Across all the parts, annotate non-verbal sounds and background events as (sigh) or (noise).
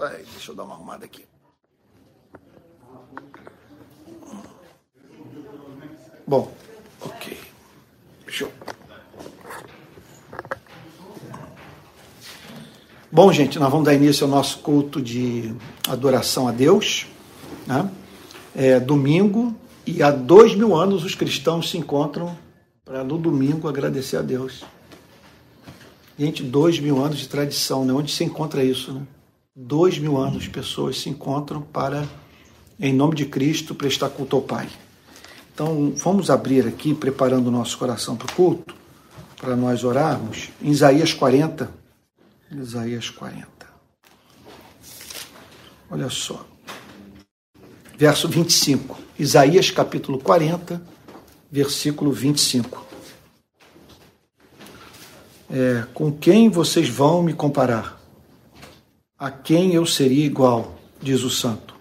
Ai, deixa eu dar uma arrumada aqui. Bom, ok. Show. Bom, gente, nós vamos dar início ao nosso culto de adoração a Deus. Né? É domingo e há dois mil anos os cristãos se encontram para no domingo agradecer a Deus. Gente, dois mil anos de tradição, né? Onde se encontra isso, né? Dois mil anos pessoas se encontram para, em nome de Cristo, prestar culto ao Pai. Então, vamos abrir aqui, preparando o nosso coração para o culto, para nós orarmos, em Isaías 40. Isaías 40. Olha só. Verso 25. Isaías capítulo 40, versículo 25. É, com quem vocês vão me comparar? A quem eu seria igual? Diz o santo.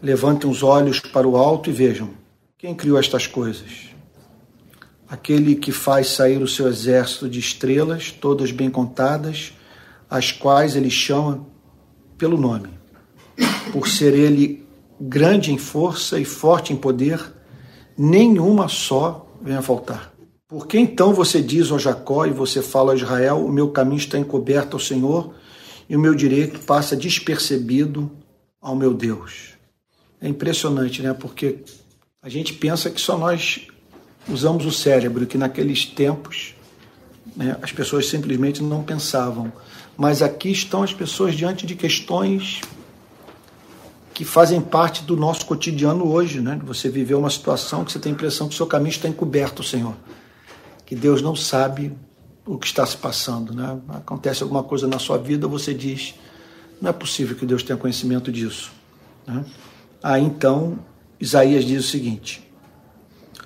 Levantem os olhos para o alto e vejam: quem criou estas coisas? Aquele que faz sair o seu exército de estrelas, todas bem contadas, as quais ele chama pelo nome. Por ser ele grande em força e forte em poder, nenhuma só vem a faltar. Por que então você diz ao Jacó e você fala a Israel: o meu caminho está encoberto ao Senhor e o meu direito passa despercebido ao meu Deus? É impressionante, né? Porque a gente pensa que só nós usamos o cérebro, que naqueles tempos né, as pessoas simplesmente não pensavam. Mas aqui estão as pessoas diante de questões que fazem parte do nosso cotidiano hoje, né? Você viveu uma situação que você tem a impressão que o seu caminho está encoberto, Senhor. Que Deus não sabe o que está se passando, né? Acontece alguma coisa na sua vida, você diz: não é possível que Deus tenha conhecimento disso. Né? Aí então, Isaías diz o seguinte: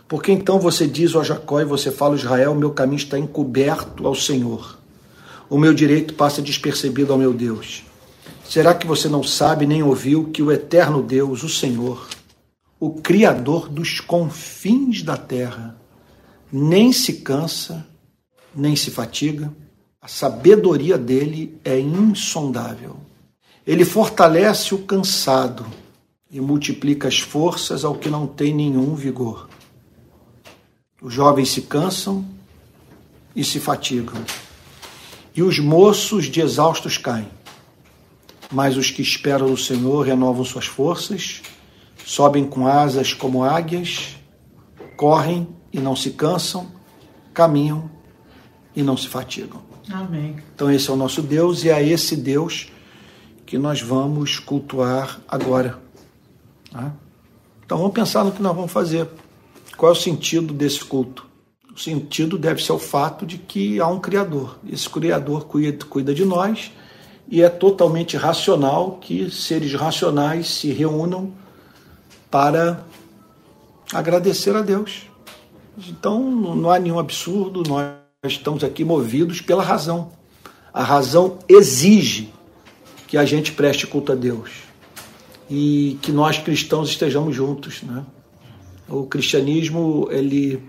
Porque então você diz ao Jacó e você fala Israel: Meu caminho está encoberto ao Senhor, o meu direito passa despercebido ao meu Deus. Será que você não sabe nem ouviu que o eterno Deus, o Senhor, o Criador dos confins da terra, nem se cansa, nem se fatiga? A sabedoria dele é insondável. Ele fortalece o cansado e multiplica as forças ao que não tem nenhum vigor. Os jovens se cansam e se fatigam, e os moços de exaustos caem. Mas os que esperam no Senhor renovam suas forças, sobem com asas como águias, correm e não se cansam, caminham e não se fatigam. Amém. Então, esse é o nosso Deus e é esse Deus que nós vamos cultuar agora. Tá? Então vamos pensar no que nós vamos fazer. Qual é o sentido desse culto? O sentido deve ser o fato de que há um Criador. Esse Criador cuida, cuida de nós e é totalmente racional que seres racionais se reúnam para agradecer a Deus. Então não há nenhum absurdo, nós estamos aqui movidos pela razão. A razão exige que a gente preste culto a Deus e que nós cristãos estejamos juntos, né? O cristianismo ele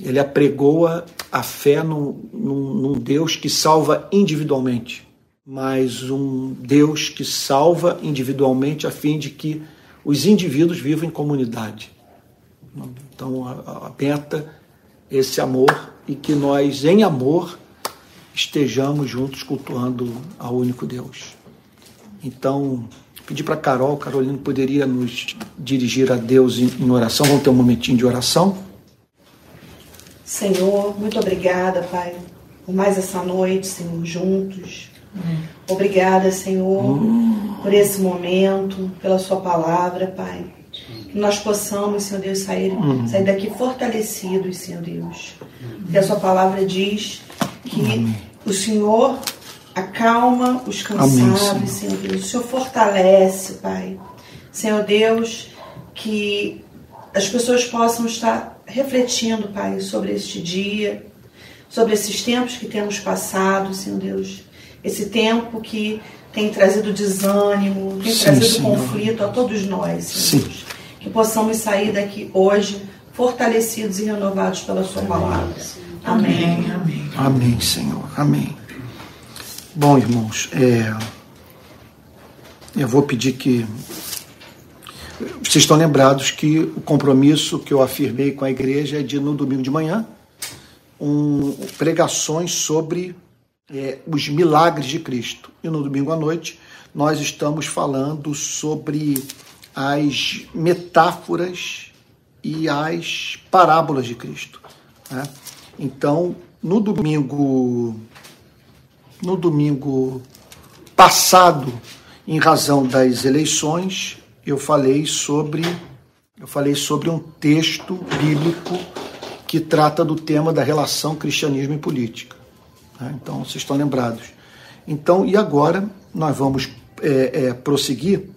ele apregoa a fé num, num, num Deus que salva individualmente, mas um Deus que salva individualmente a fim de que os indivíduos vivam em comunidade. Então, a, a meta esse amor e que nós, em amor, estejamos juntos cultuando ao único Deus. Então, Pedir para Carol, Carolina poderia nos dirigir a Deus em oração. Vamos ter um momentinho de oração. Senhor, muito obrigada, Pai, por mais essa noite, Senhor, juntos. Obrigada, Senhor, hum. por esse momento, pela Sua palavra, Pai. Que nós possamos, Senhor Deus, sair, hum. sair daqui fortalecidos, Senhor Deus. Porque a Sua palavra diz que hum. o Senhor acalma os cansados, Amém, Senhor. Deus. O Senhor fortalece, Pai. Senhor Deus, que as pessoas possam estar refletindo, Pai, sobre este dia, sobre esses tempos que temos passado, Senhor Deus. Esse tempo que tem trazido desânimo, tem Sim, trazido Senhor. conflito a todos nós, Senhor Deus. Que possamos sair daqui hoje fortalecidos e renovados pela Sua palavra. Amém. Amém, Amém Senhor. Amém. Bom, irmãos, é, eu vou pedir que vocês estão lembrados que o compromisso que eu afirmei com a igreja é de, no domingo de manhã, um, pregações sobre é, os milagres de Cristo. E no domingo à noite, nós estamos falando sobre as metáforas e as parábolas de Cristo. Né? Então, no domingo, no domingo passado, em razão das eleições, eu falei sobre eu falei sobre um texto bíblico que trata do tema da relação cristianismo e política. Né? Então, vocês estão lembrados. Então, e agora nós vamos é, é, prosseguir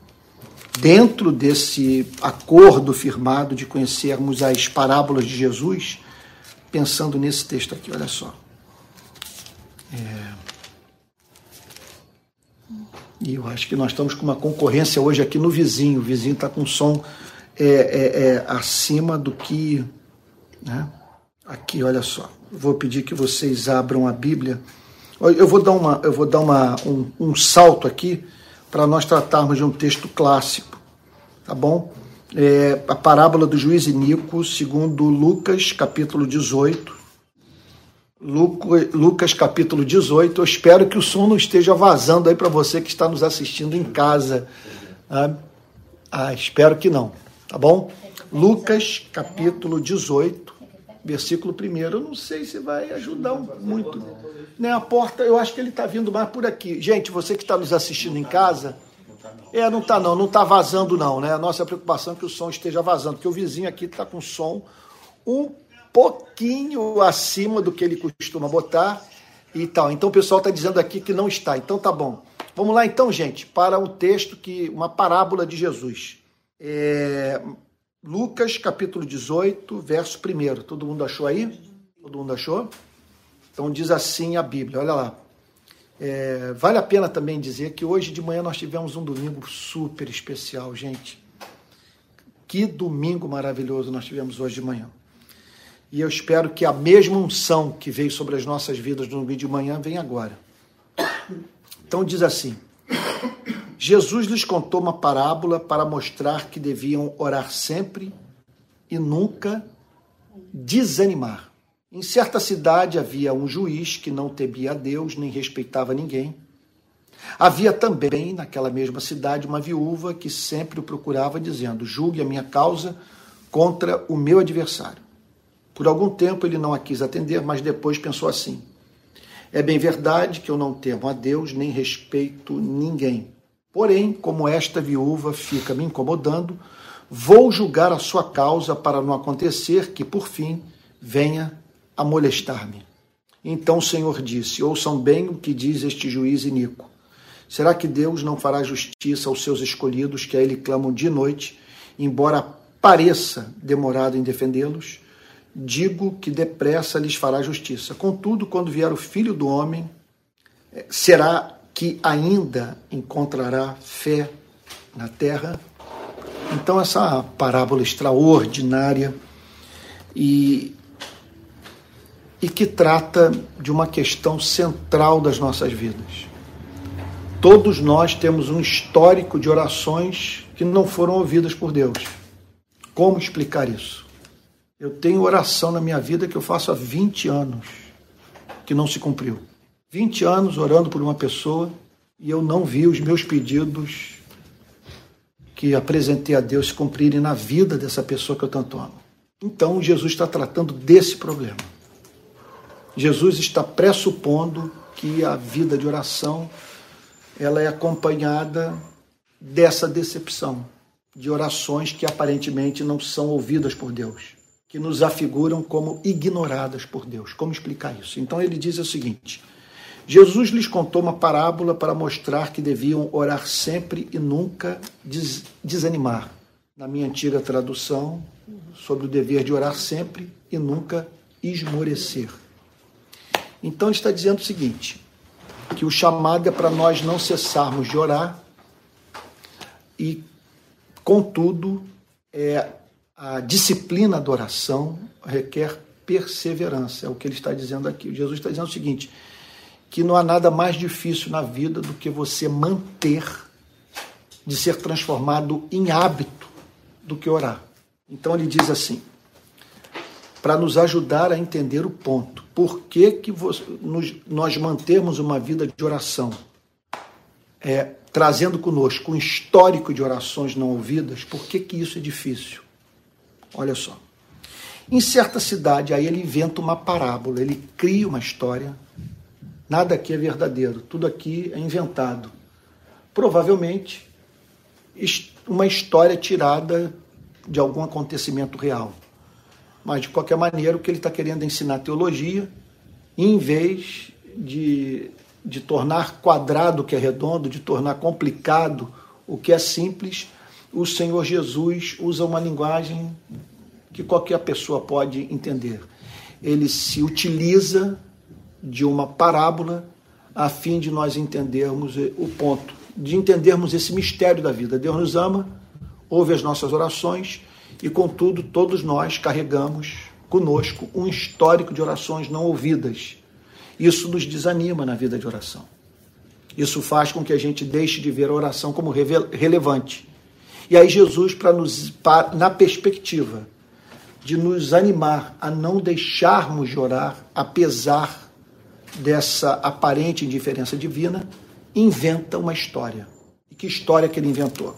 dentro desse acordo firmado de conhecermos as parábolas de Jesus, pensando nesse texto aqui, olha só. É... E eu acho que nós estamos com uma concorrência hoje aqui no vizinho. O vizinho está com som é, é, é, acima do que. Né? Aqui, olha só. Vou pedir que vocês abram a Bíblia. Eu vou dar, uma, eu vou dar uma, um, um salto aqui para nós tratarmos de um texto clássico, tá bom? É, a parábola do juiz Inico, segundo Lucas, capítulo 18, Lucas capítulo 18. Eu espero que o som não esteja vazando aí para você que está nos assistindo em casa. Ah, ah, espero que não, tá bom? Lucas capítulo 18, versículo 1. Eu não sei se vai ajudar muito. Nem a porta, eu acho que ele está vindo mais por aqui. Gente, você que está nos assistindo em casa. É, não está não, não está vazando não, né? A nossa preocupação é que o som esteja vazando, porque o vizinho aqui está com som um pouquinho acima do que ele costuma botar e tal. Então o pessoal está dizendo aqui que não está. Então tá bom. Vamos lá então, gente, para um texto que uma parábola de Jesus. É, Lucas capítulo 18, verso 1. Todo mundo achou aí? Todo mundo achou? Então diz assim a Bíblia, olha lá. É, vale a pena também dizer que hoje de manhã nós tivemos um domingo super especial, gente. Que domingo maravilhoso nós tivemos hoje de manhã. E eu espero que a mesma unção que veio sobre as nossas vidas no domingo de manhã venha agora. Então diz assim: Jesus lhes contou uma parábola para mostrar que deviam orar sempre e nunca desanimar. Em certa cidade havia um juiz que não temia a Deus nem respeitava ninguém. Havia também naquela mesma cidade uma viúva que sempre o procurava, dizendo: Julgue a minha causa contra o meu adversário. Por algum tempo ele não a quis atender, mas depois pensou assim: É bem verdade que eu não temo a Deus nem respeito ninguém. Porém, como esta viúva fica me incomodando, vou julgar a sua causa para não acontecer que, por fim, venha a molestar-me. Então o Senhor disse: Ouçam bem o que diz este juiz iníquo. Será que Deus não fará justiça aos seus escolhidos que a ele clamam de noite, embora pareça demorado em defendê-los? digo que depressa lhes fará justiça. Contudo, quando vier o filho do homem, eh, será que ainda encontrará fé na terra? Então, essa parábola extraordinária e, e que trata de uma questão central das nossas vidas. Todos nós temos um histórico de orações que não foram ouvidas por Deus. Como explicar isso? Eu tenho oração na minha vida que eu faço há 20 anos que não se cumpriu. 20 anos orando por uma pessoa e eu não vi os meus pedidos que apresentei a Deus se cumprirem na vida dessa pessoa que eu tanto amo. Então Jesus está tratando desse problema. Jesus está pressupondo que a vida de oração ela é acompanhada dessa decepção de orações que aparentemente não são ouvidas por Deus que nos afiguram como ignoradas por Deus. Como explicar isso? Então ele diz o seguinte: Jesus lhes contou uma parábola para mostrar que deviam orar sempre e nunca des desanimar. Na minha antiga tradução, sobre o dever de orar sempre e nunca esmorecer. Então está dizendo o seguinte: que o chamado é para nós não cessarmos de orar e, contudo, é a disciplina da oração requer perseverança, é o que ele está dizendo aqui. Jesus está dizendo o seguinte: que não há nada mais difícil na vida do que você manter de ser transformado em hábito do que orar. Então ele diz assim: para nos ajudar a entender o ponto, por que, que nós mantemos uma vida de oração, é, trazendo conosco um histórico de orações não ouvidas, por que, que isso é difícil? Olha só. Em certa cidade, aí ele inventa uma parábola, ele cria uma história. Nada aqui é verdadeiro, tudo aqui é inventado. Provavelmente uma história tirada de algum acontecimento real. Mas, de qualquer maneira, o que ele está querendo é ensinar teologia, em vez de, de tornar quadrado o que é redondo, de tornar complicado o que é simples, o Senhor Jesus usa uma linguagem que qualquer pessoa pode entender. Ele se utiliza de uma parábola a fim de nós entendermos o ponto, de entendermos esse mistério da vida. Deus nos ama, ouve as nossas orações e, contudo, todos nós carregamos conosco um histórico de orações não ouvidas. Isso nos desanima na vida de oração. Isso faz com que a gente deixe de ver a oração como relevante. E aí Jesus, para nos, na perspectiva de nos animar a não deixarmos de orar, apesar dessa aparente indiferença divina, inventa uma história. E que história que ele inventou?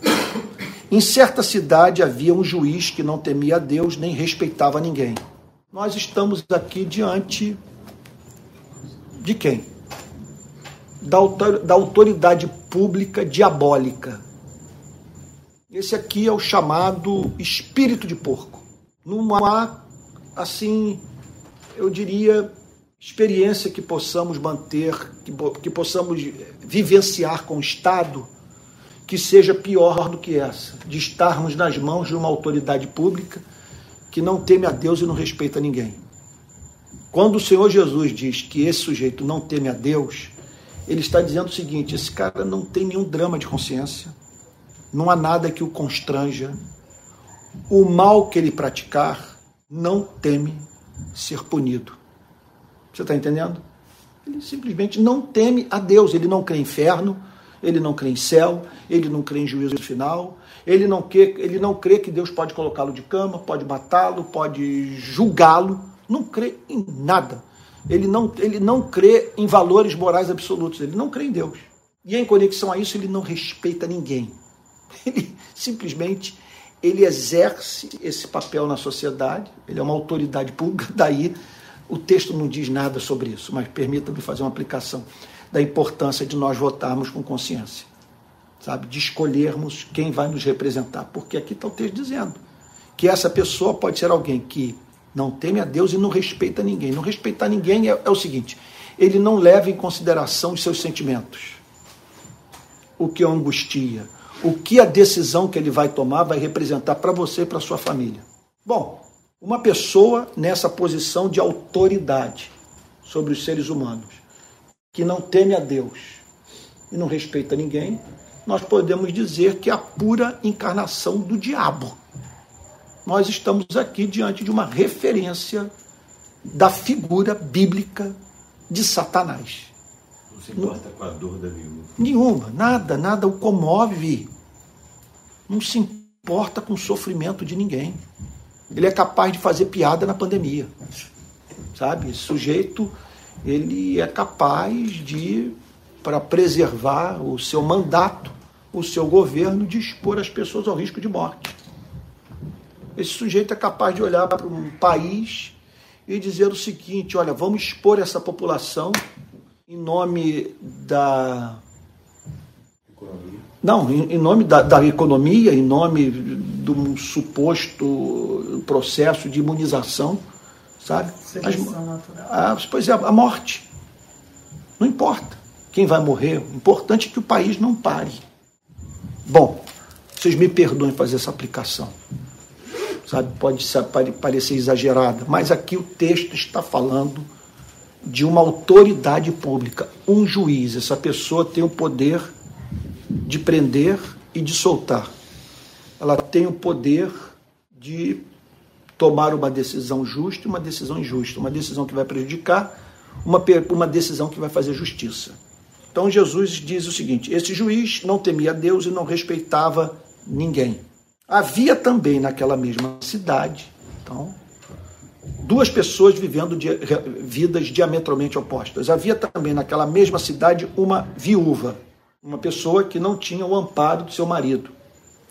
Em certa cidade havia um juiz que não temia a Deus nem respeitava ninguém. Nós estamos aqui diante de quem? Da, da autoridade pública diabólica. Esse aqui é o chamado espírito de porco numa, assim, eu diria, experiência que possamos manter, que, que possamos vivenciar com o Estado, que seja pior do que essa, de estarmos nas mãos de uma autoridade pública que não teme a Deus e não respeita ninguém. Quando o Senhor Jesus diz que esse sujeito não teme a Deus, ele está dizendo o seguinte: esse cara não tem nenhum drama de consciência, não há nada que o constranja, o mal que ele praticar não teme ser punido. Você está entendendo? Ele simplesmente não teme a Deus, ele não crê em inferno, ele não crê em céu, ele não crê em juízo final, ele não crê, ele não crê que Deus pode colocá-lo de cama, pode matá-lo, pode julgá-lo, não crê em nada. Ele não, ele não crê em valores morais absolutos, ele não crê em Deus. E em conexão a isso, ele não respeita ninguém. (laughs) Ele simplesmente ele exerce esse papel na sociedade, ele é uma autoridade pública, (laughs) daí o texto não diz nada sobre isso, mas permita-me fazer uma aplicação da importância de nós votarmos com consciência, sabe? De escolhermos quem vai nos representar, porque aqui está o texto dizendo que essa pessoa pode ser alguém que não teme a Deus e não respeita ninguém. Não respeitar ninguém é, é o seguinte: ele não leva em consideração os seus sentimentos, o que o angustia, o que a decisão que ele vai tomar vai representar para você e para sua família. Bom, uma pessoa nessa posição de autoridade sobre os seres humanos, que não teme a Deus e não respeita ninguém, nós podemos dizer que é a pura encarnação do diabo. Nós estamos aqui diante de uma referência da figura bíblica de Satanás. Não se importa com a dor da viúva. Nenhuma, nada, nada o comove não se importa com o sofrimento de ninguém. Ele é capaz de fazer piada na pandemia. Sabe? Esse sujeito, ele é capaz de, para preservar o seu mandato, o seu governo, de expor as pessoas ao risco de morte. Esse sujeito é capaz de olhar para um país e dizer o seguinte: olha, vamos expor essa população em nome da não, em, em nome da, da, economia, em nome de um suposto processo de imunização, sabe? As, a, pois é, a morte. Não importa quem vai morrer, o importante é que o país não pare. Bom, vocês me perdoem fazer essa aplicação. Sabe, pode parecer exagerada, mas aqui o texto está falando de uma autoridade pública, um juiz. Essa pessoa tem o poder de prender e de soltar. Ela tem o poder de tomar uma decisão justa e uma decisão injusta, uma decisão que vai prejudicar, uma, uma decisão que vai fazer justiça. Então Jesus diz o seguinte: esse juiz não temia Deus e não respeitava ninguém. Havia também naquela mesma cidade, então, duas pessoas vivendo de, vidas diametralmente opostas. Havia também naquela mesma cidade uma viúva, uma pessoa que não tinha o amparo do seu marido,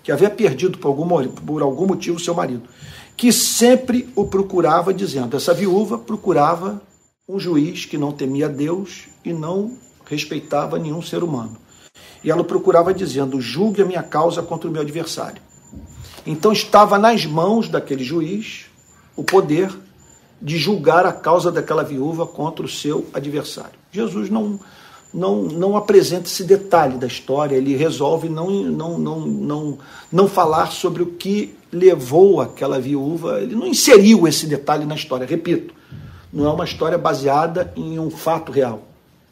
que havia perdido por algum, por algum motivo seu marido, que sempre o procurava, dizendo: essa viúva procurava um juiz que não temia Deus e não respeitava nenhum ser humano. E ela procurava dizendo: julgue a minha causa contra o meu adversário. Então estava nas mãos daquele juiz o poder de julgar a causa daquela viúva contra o seu adversário. Jesus não, não, não apresenta esse detalhe da história, ele resolve não, não, não, não, não falar sobre o que levou aquela viúva, ele não inseriu esse detalhe na história, repito, não é uma história baseada em um fato real.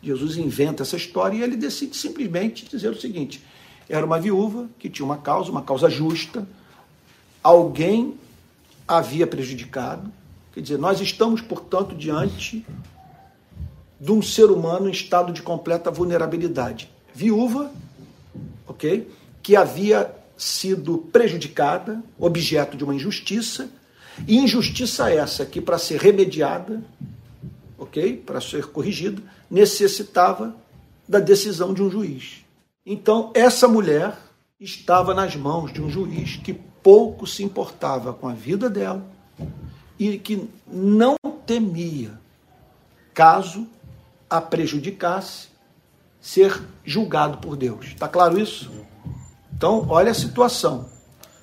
Jesus inventa essa história e ele decide simplesmente dizer o seguinte: era uma viúva que tinha uma causa, uma causa justa, alguém havia prejudicado. Quer dizer, nós estamos, portanto, diante de um ser humano em estado de completa vulnerabilidade. Viúva, ok? Que havia sido prejudicada, objeto de uma injustiça, e injustiça essa que, para ser remediada, ok? Para ser corrigida, necessitava da decisão de um juiz. Então, essa mulher estava nas mãos de um juiz que pouco se importava com a vida dela e que não temia, caso a prejudicasse, ser julgado por Deus. Está claro isso? Então, olha a situação.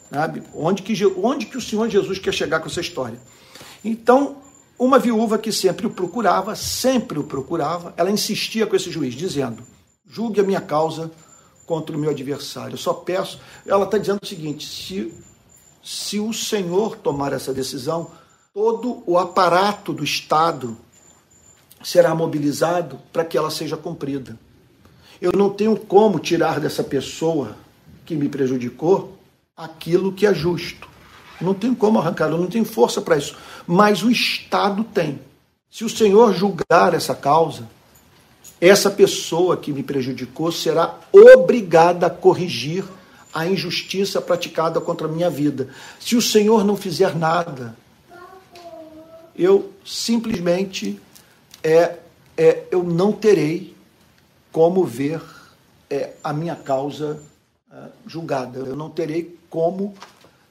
Sabe? Onde, que, onde que o Senhor Jesus quer chegar com essa história? Então, uma viúva que sempre o procurava, sempre o procurava, ela insistia com esse juiz, dizendo: julgue a minha causa contra o meu adversário. Eu só peço. Ela está dizendo o seguinte: se, se o Senhor tomar essa decisão, todo o aparato do Estado será mobilizado para que ela seja cumprida. Eu não tenho como tirar dessa pessoa que me prejudicou aquilo que é justo. Não tenho como arrancar, eu não tenho força para isso. Mas o Estado tem. Se o Senhor julgar essa causa, essa pessoa que me prejudicou será obrigada a corrigir a injustiça praticada contra a minha vida. Se o Senhor não fizer nada, eu simplesmente é, é eu não terei como ver é, a minha causa é, julgada. Eu não terei como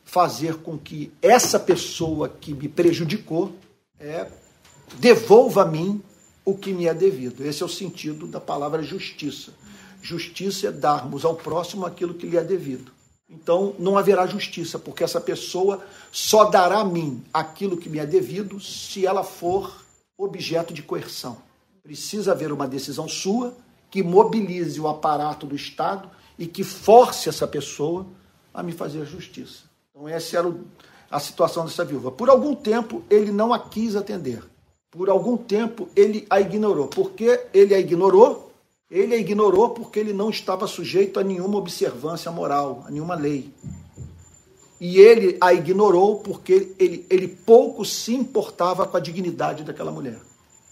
fazer com que essa pessoa que me prejudicou é, devolva a mim o que me é devido. Esse é o sentido da palavra justiça. Justiça é darmos ao próximo aquilo que lhe é devido. Então não haverá justiça, porque essa pessoa só dará a mim aquilo que me é devido se ela for objeto de coerção. Precisa haver uma decisão sua que mobilize o aparato do Estado e que force essa pessoa a me fazer justiça. Então, essa era a situação dessa viúva. Por algum tempo, ele não a quis atender. Por algum tempo, ele a ignorou. Por que ele a ignorou? Ele a ignorou porque ele não estava sujeito a nenhuma observância moral, a nenhuma lei. E ele a ignorou porque ele, ele pouco se importava com a dignidade daquela mulher.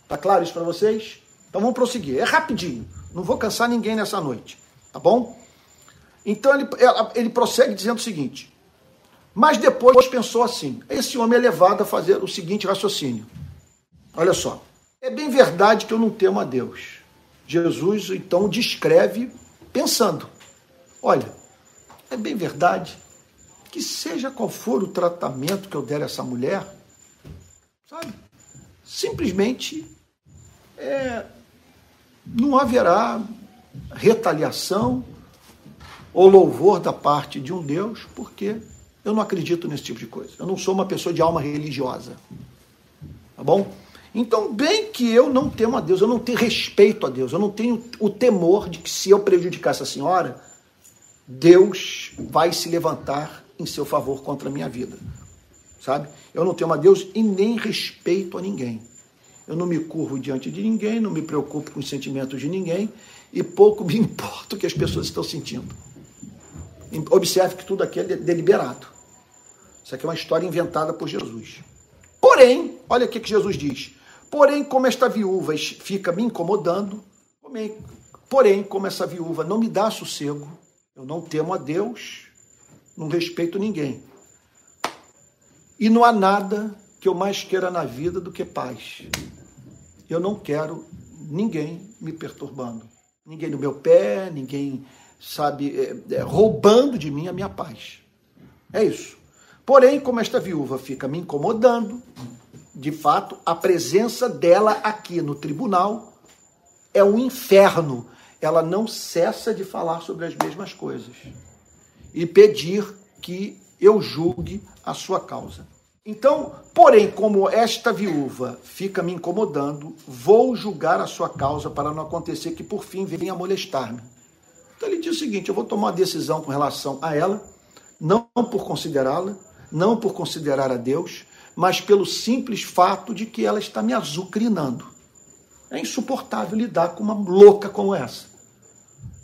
Tá claro isso para vocês? Então vamos prosseguir. É rapidinho. Não vou cansar ninguém nessa noite. Tá bom? Então ele, ele prossegue dizendo o seguinte: Mas depois pensou assim: esse homem é levado a fazer o seguinte raciocínio. Olha só. É bem verdade que eu não temo a Deus. Jesus então descreve pensando: olha, é bem verdade que seja qual for o tratamento que eu der a essa mulher, sabe? Simplesmente é, não haverá retaliação ou louvor da parte de um Deus, porque eu não acredito nesse tipo de coisa. Eu não sou uma pessoa de alma religiosa. Tá bom? Então, bem que eu não temo a Deus, eu não tenho respeito a Deus, eu não tenho o temor de que se eu prejudicar essa senhora, Deus vai se levantar em seu favor contra a minha vida. Sabe? Eu não temo a Deus e nem respeito a ninguém. Eu não me curvo diante de ninguém, não me preocupo com os sentimentos de ninguém e pouco (laughs) me importa o que as pessoas estão sentindo. Observe que tudo aqui é deliberado. Isso aqui é uma história inventada por Jesus. Porém, olha o que Jesus diz. Porém, como esta viúva fica me incomodando, Porém, como essa viúva não me dá sossego, eu não temo a Deus, não respeito ninguém. E não há nada que eu mais queira na vida do que paz. Eu não quero ninguém me perturbando, ninguém no meu pé, ninguém, sabe, é, é, roubando de mim a minha paz. É isso. Porém, como esta viúva fica me incomodando, de fato, a presença dela aqui no tribunal é um inferno. Ela não cessa de falar sobre as mesmas coisas e pedir que eu julgue a sua causa. Então, porém, como esta viúva fica me incomodando, vou julgar a sua causa para não acontecer que por fim venha molestar-me. Então ele diz o seguinte: eu vou tomar uma decisão com relação a ela, não por considerá-la, não por considerar a Deus, mas pelo simples fato de que ela está me azucrinando. É insuportável lidar com uma louca como essa,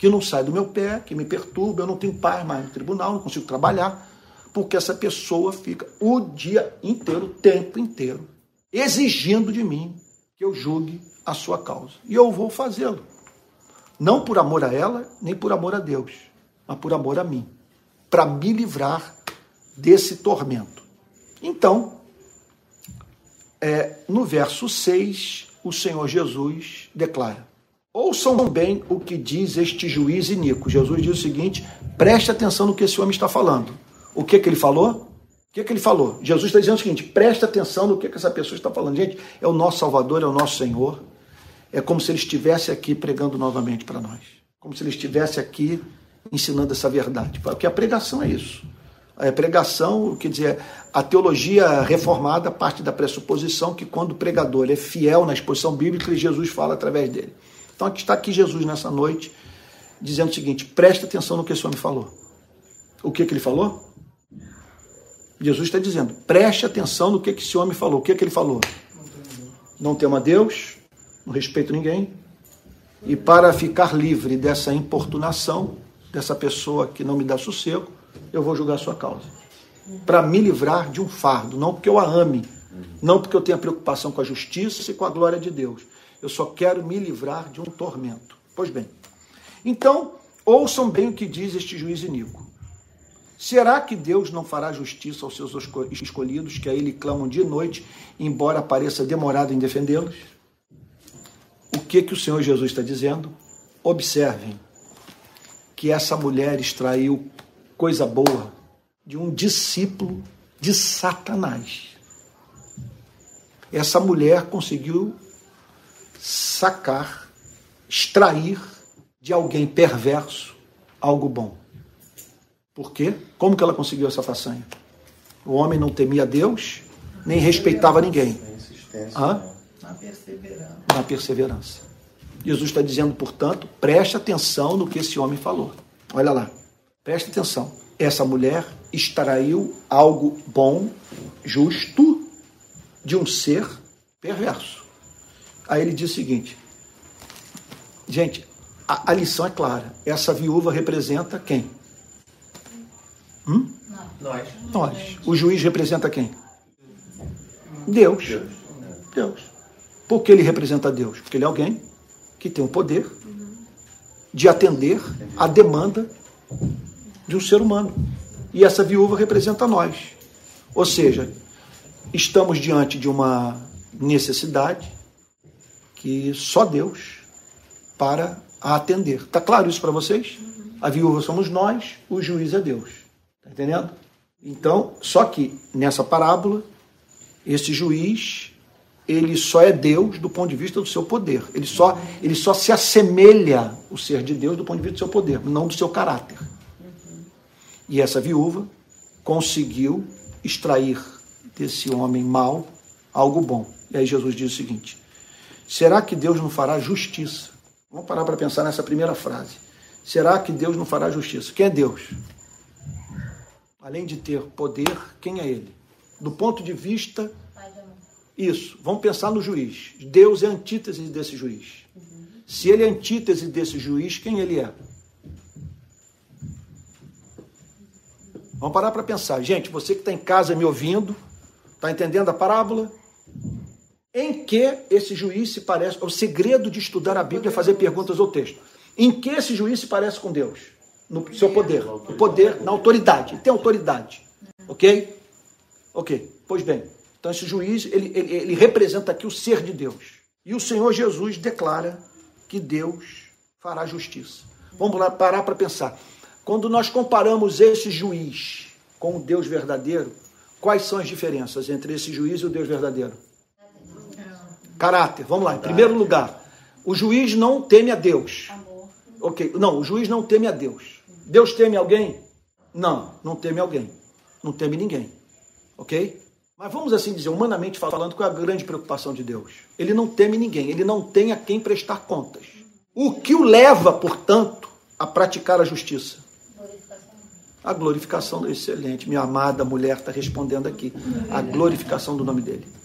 que não sai do meu pé, que me perturba, eu não tenho paz mais no tribunal, não consigo trabalhar porque essa pessoa fica o dia inteiro, o tempo inteiro, exigindo de mim que eu julgue a sua causa. E eu vou fazê-lo. Não por amor a ela, nem por amor a Deus, mas por amor a mim, para me livrar desse tormento. Então, é, no verso 6, o Senhor Jesus declara: Ouçam bem o que diz este juiz iníquo. Jesus diz o seguinte: preste atenção no que esse homem está falando. O que, que ele falou? O que, que ele falou? Jesus está dizendo o seguinte: presta atenção no que, que essa pessoa está falando. Gente, é o nosso Salvador, é o nosso Senhor. É como se ele estivesse aqui pregando novamente para nós. Como se ele estivesse aqui ensinando essa verdade. Porque a pregação é isso. A pregação, quer dizer, a teologia reformada parte da pressuposição que quando o pregador é fiel na exposição bíblica, Jesus fala através dele. Então aqui está aqui Jesus nessa noite dizendo o seguinte: presta atenção no que esse homem falou. O que, que ele falou? Jesus está dizendo, preste atenção no que, que esse homem falou. O que, que ele falou? Não tema Deus, não respeito ninguém. E para ficar livre dessa importunação, dessa pessoa que não me dá sossego, eu vou julgar a sua causa. Para me livrar de um fardo, não porque eu a ame, não porque eu tenha preocupação com a justiça e com a glória de Deus. Eu só quero me livrar de um tormento. Pois bem, então, ouçam bem o que diz este juiz iníquo. Será que Deus não fará justiça aos seus escolhidos, que a Ele clamam dia e noite, embora pareça demorado em defendê-los? O que, que o Senhor Jesus está dizendo? Observem que essa mulher extraiu coisa boa de um discípulo de Satanás. Essa mulher conseguiu sacar, extrair de alguém perverso algo bom. Por quê? Como que ela conseguiu essa façanha? O homem não temia Deus, nem respeitava ninguém. Hã? Na perseverança. Na perseverança. Jesus está dizendo, portanto, preste atenção no que esse homem falou. Olha lá, preste atenção. Essa mulher extraiu algo bom, justo, de um ser perverso. Aí ele diz o seguinte: gente, a, a lição é clara. Essa viúva representa quem? Hum? Nós. Nós. O juiz representa quem? Deus. Deus. Por que ele representa Deus? Porque ele é alguém que tem o poder de atender a demanda de um ser humano. E essa viúva representa nós. Ou seja, estamos diante de uma necessidade que só Deus para a atender. Está claro isso para vocês? A viúva somos nós, o juiz é Deus. Tá entendendo? Então, só que nessa parábola, esse juiz, ele só é Deus do ponto de vista do seu poder. Ele só, ele só se assemelha o ser de Deus do ponto de vista do seu poder, não do seu caráter. E essa viúva conseguiu extrair desse homem mau algo bom. E aí Jesus diz o seguinte: será que Deus não fará justiça? Vamos parar para pensar nessa primeira frase. Será que Deus não fará justiça? Quem é Deus? além de ter poder, quem é ele? Do ponto de vista. Isso, vamos pensar no juiz. Deus é antítese desse juiz. Se ele é antítese desse juiz, quem ele é? Vamos parar para pensar. Gente, você que está em casa me ouvindo, está entendendo a parábola? Em que esse juiz se parece? O segredo de estudar a Bíblia é fazer perguntas ao texto. Em que esse juiz se parece com Deus? No seu poder. No poder, na autoridade. Tem autoridade. Ok? Ok. Pois bem. Então esse juiz, ele, ele, ele representa aqui o ser de Deus. E o Senhor Jesus declara que Deus fará justiça. Vamos lá parar para pensar. Quando nós comparamos esse juiz com o Deus verdadeiro, quais são as diferenças entre esse juiz e o Deus verdadeiro? Caráter. Vamos lá. Em primeiro lugar, o juiz não teme a Deus. Ok. Não, o juiz não teme a Deus. Deus teme alguém? Não, não teme alguém. Não teme ninguém. Ok? Mas vamos assim dizer, humanamente falando, qual é a grande preocupação de Deus? Ele não teme ninguém, ele não tem a quem prestar contas. O que o leva, portanto, a praticar a justiça? A glorificação, excelente. Minha amada mulher está respondendo aqui. A glorificação do nome dele.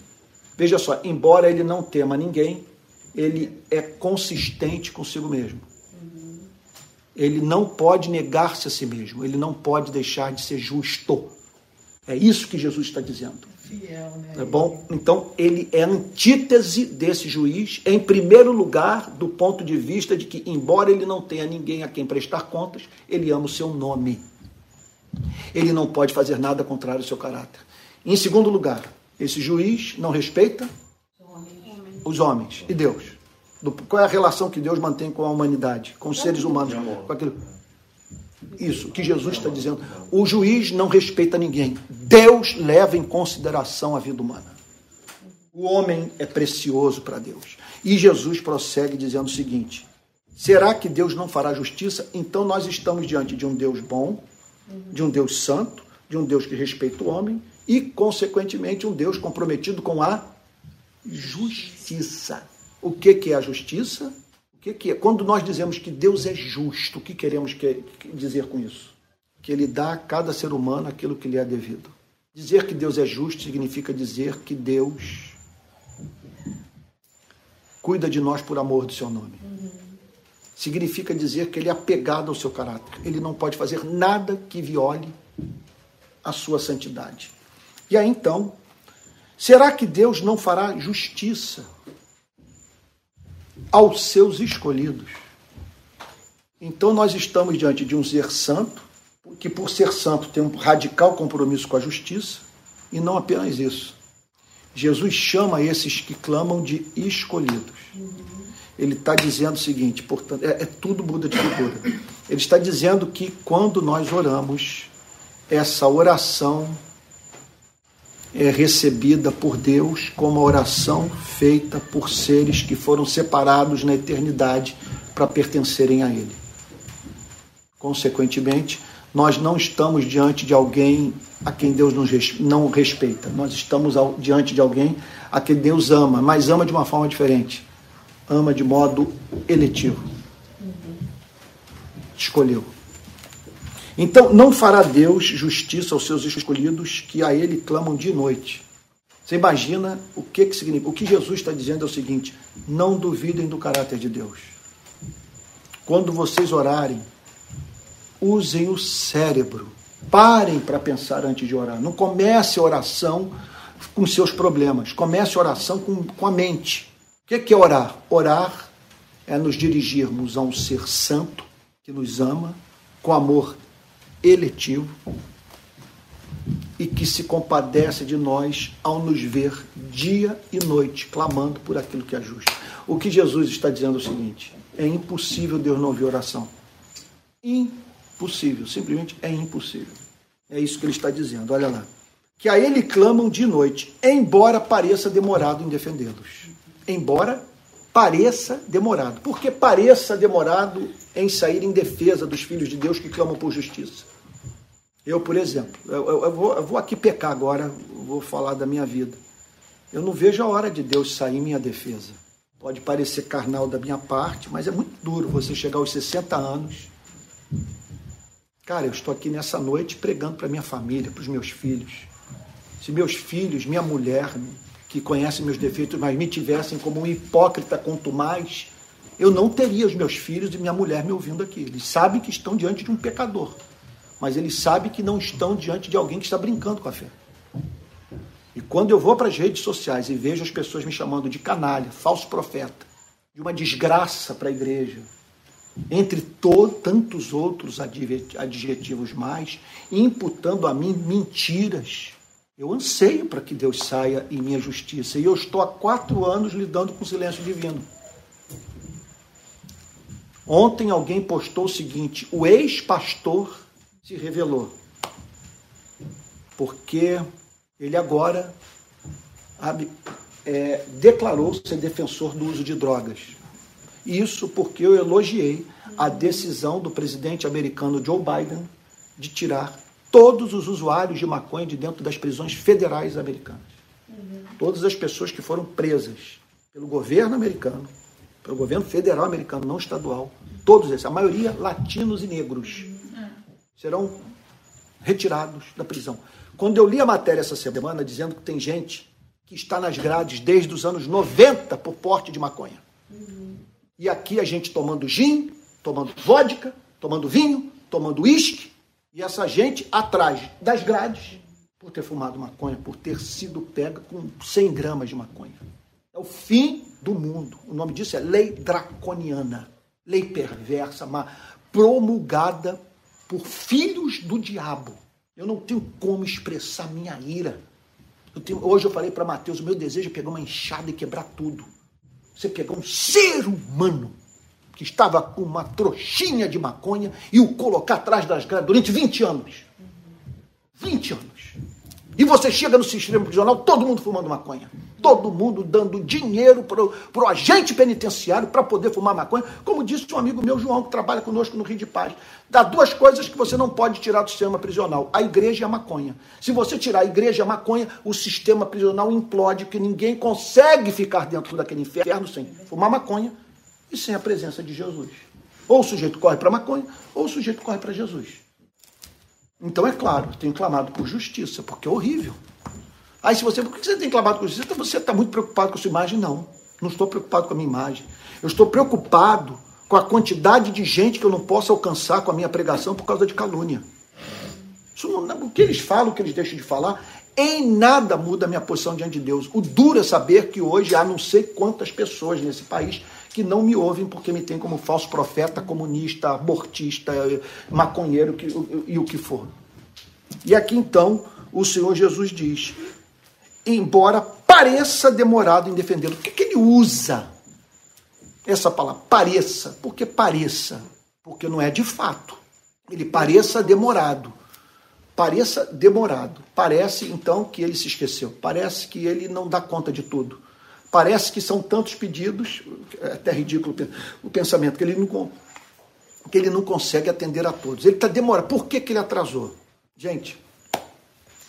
Veja só, embora ele não tema ninguém, ele é consistente consigo mesmo. Ele não pode negar-se a si mesmo, ele não pode deixar de ser justo. É isso que Jesus está dizendo. Fiel, né? É bom? Então, ele é antítese desse juiz, em primeiro lugar, do ponto de vista de que, embora ele não tenha ninguém a quem prestar contas, ele ama o seu nome. Ele não pode fazer nada contrário ao seu caráter. Em segundo lugar, esse juiz não respeita os homens e Deus. Qual é a relação que Deus mantém com a humanidade, com os seres humanos, com aquilo? Isso que Jesus está dizendo. O juiz não respeita ninguém. Deus leva em consideração a vida humana. O homem é precioso para Deus. E Jesus prossegue dizendo o seguinte: será que Deus não fará justiça? Então nós estamos diante de um Deus bom, de um Deus santo, de um Deus que respeita o homem e, consequentemente, um Deus comprometido com a justiça. O que, que é a justiça? O que, que é? Quando nós dizemos que Deus é justo, o que queremos que, dizer com isso? Que Ele dá a cada ser humano aquilo que lhe é devido. Dizer que Deus é justo significa dizer que Deus cuida de nós por amor do seu nome. Significa dizer que Ele é apegado ao seu caráter. Ele não pode fazer nada que viole a sua santidade. E aí então, será que Deus não fará justiça aos seus escolhidos? Então nós estamos diante de um ser santo, que por ser santo tem um radical compromisso com a justiça, e não apenas isso. Jesus chama esses que clamam de escolhidos. Ele está dizendo o seguinte, portanto, é, é tudo muda de figura. Ele está dizendo que quando nós oramos, essa oração é recebida por Deus como a oração feita por seres que foram separados na eternidade para pertencerem a Ele. Consequentemente, nós não estamos diante de alguém a quem Deus não respeita. Nós estamos diante de alguém a quem Deus ama, mas ama de uma forma diferente. Ama de modo eletivo. Escolheu. Então, não fará Deus justiça aos seus escolhidos que a Ele clamam de noite. Você imagina o que, que significa? O que Jesus está dizendo é o seguinte: não duvidem do caráter de Deus. Quando vocês orarem, usem o cérebro. Parem para pensar antes de orar. Não comece a oração com seus problemas. Comece a oração com, com a mente. O que é orar? Orar é nos dirigirmos a um ser santo que nos ama, com amor eletivo e que se compadece de nós ao nos ver dia e noite clamando por aquilo que é justo. O que Jesus está dizendo é o seguinte: é impossível Deus não ouvir oração. Impossível, simplesmente é impossível. É isso que ele está dizendo, olha lá. Que a ele clamam de noite, embora pareça demorado em defendê-los. Embora pareça demorado. Porque pareça demorado em sair em defesa dos filhos de Deus que clamam por justiça. Eu, por exemplo, eu, eu, eu, vou, eu vou aqui pecar agora, vou falar da minha vida. Eu não vejo a hora de Deus sair em minha defesa. Pode parecer carnal da minha parte, mas é muito duro você chegar aos 60 anos. Cara, eu estou aqui nessa noite pregando para minha família, para os meus filhos. Se meus filhos, minha mulher, que conhecem meus defeitos, mas me tivessem como um hipócrita mais, eu não teria os meus filhos e minha mulher me ouvindo aqui. Eles sabem que estão diante de um pecador mas ele sabe que não estão diante de alguém que está brincando com a fé. E quando eu vou para as redes sociais e vejo as pessoas me chamando de canalha, falso profeta, de uma desgraça para a igreja, entre to, tantos outros adjetivos mais, imputando a mim mentiras. Eu anseio para que Deus saia em minha justiça. E eu estou há quatro anos lidando com o silêncio divino. Ontem alguém postou o seguinte: o ex-pastor se revelou. Porque ele agora é, declarou ser defensor do uso de drogas. Isso porque eu elogiei a decisão do presidente americano Joe Biden de tirar todos os usuários de maconha de dentro das prisões federais americanas. Uhum. Todas as pessoas que foram presas pelo governo americano, pelo governo federal americano, não estadual, todos esses, a maioria latinos e negros, uhum. serão retirados da prisão. Quando eu li a matéria essa semana dizendo que tem gente que está nas grades desde os anos 90 por porte de maconha. Uhum. E aqui a gente tomando gin, tomando vodka, tomando vinho, tomando uísque, e essa gente atrás das grades por ter fumado maconha, por ter sido pega com 100 gramas de maconha. É o fim do mundo. O nome disso é lei draconiana, lei perversa, promulgada por filhos do diabo. Eu não tenho como expressar minha ira. Eu tenho, hoje eu falei para Mateus, o meu desejo é pegar uma enxada e quebrar tudo. Você pegar um ser humano que estava com uma trouxinha de maconha e o colocar atrás das grades durante 20 anos. 20 anos. E você chega no sistema prisional, todo mundo fumando maconha. Todo mundo dando dinheiro para o agente penitenciário para poder fumar maconha. Como disse um amigo meu, João, que trabalha conosco no Rio de Paz. Dá duas coisas que você não pode tirar do sistema prisional: a igreja e a maconha. Se você tirar a igreja e a maconha, o sistema prisional implode, porque ninguém consegue ficar dentro daquele inferno sem fumar maconha e sem a presença de Jesus. Ou o sujeito corre para maconha, ou o sujeito corre para Jesus. Então, é claro, tenho clamado por justiça, porque é horrível. Aí, se você. Por que você tem clamado por justiça? Você está muito preocupado com sua imagem? Não. Não estou preocupado com a minha imagem. Eu estou preocupado com a quantidade de gente que eu não posso alcançar com a minha pregação por causa de calúnia. Isso não, o que eles falam, o que eles deixam de falar, em nada muda a minha posição diante de Deus. O duro é saber que hoje há não sei quantas pessoas nesse país que não me ouvem porque me tem como falso profeta, comunista, abortista, maconheiro que, e o que for. E aqui então o Senhor Jesus diz: embora pareça demorado em defendê-lo, por que, que ele usa essa palavra? Pareça. Por que pareça? Porque não é de fato. Ele pareça demorado. Pareça demorado. Parece então que ele se esqueceu. Parece que ele não dá conta de tudo. Parece que são tantos pedidos, é até ridículo o pensamento, que ele não, que ele não consegue atender a todos. Ele está demorando. Por que, que ele atrasou? Gente,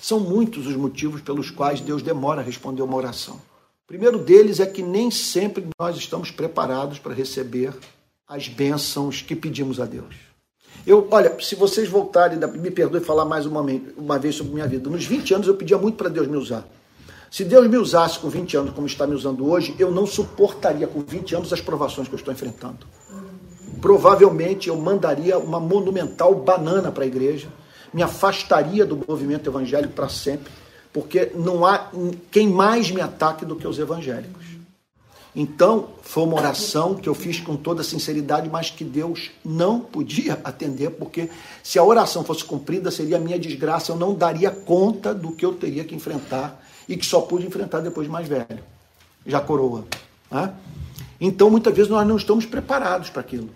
são muitos os motivos pelos quais Deus demora a responder uma oração. O primeiro deles é que nem sempre nós estamos preparados para receber as bênçãos que pedimos a Deus. Eu, olha, se vocês voltarem, me perdoe falar mais uma, uma vez sobre minha vida. Nos 20 anos eu pedia muito para Deus me usar. Se Deus me usasse com 20 anos como está me usando hoje, eu não suportaria com 20 anos as provações que eu estou enfrentando. Provavelmente eu mandaria uma monumental banana para a igreja, me afastaria do movimento evangélico para sempre, porque não há quem mais me ataque do que os evangélicos. Então, foi uma oração que eu fiz com toda sinceridade, mas que Deus não podia atender, porque se a oração fosse cumprida, seria minha desgraça, eu não daria conta do que eu teria que enfrentar e que só pude enfrentar depois de mais velho, já coroa. Né? Então, muitas vezes, nós não estamos preparados para aquilo.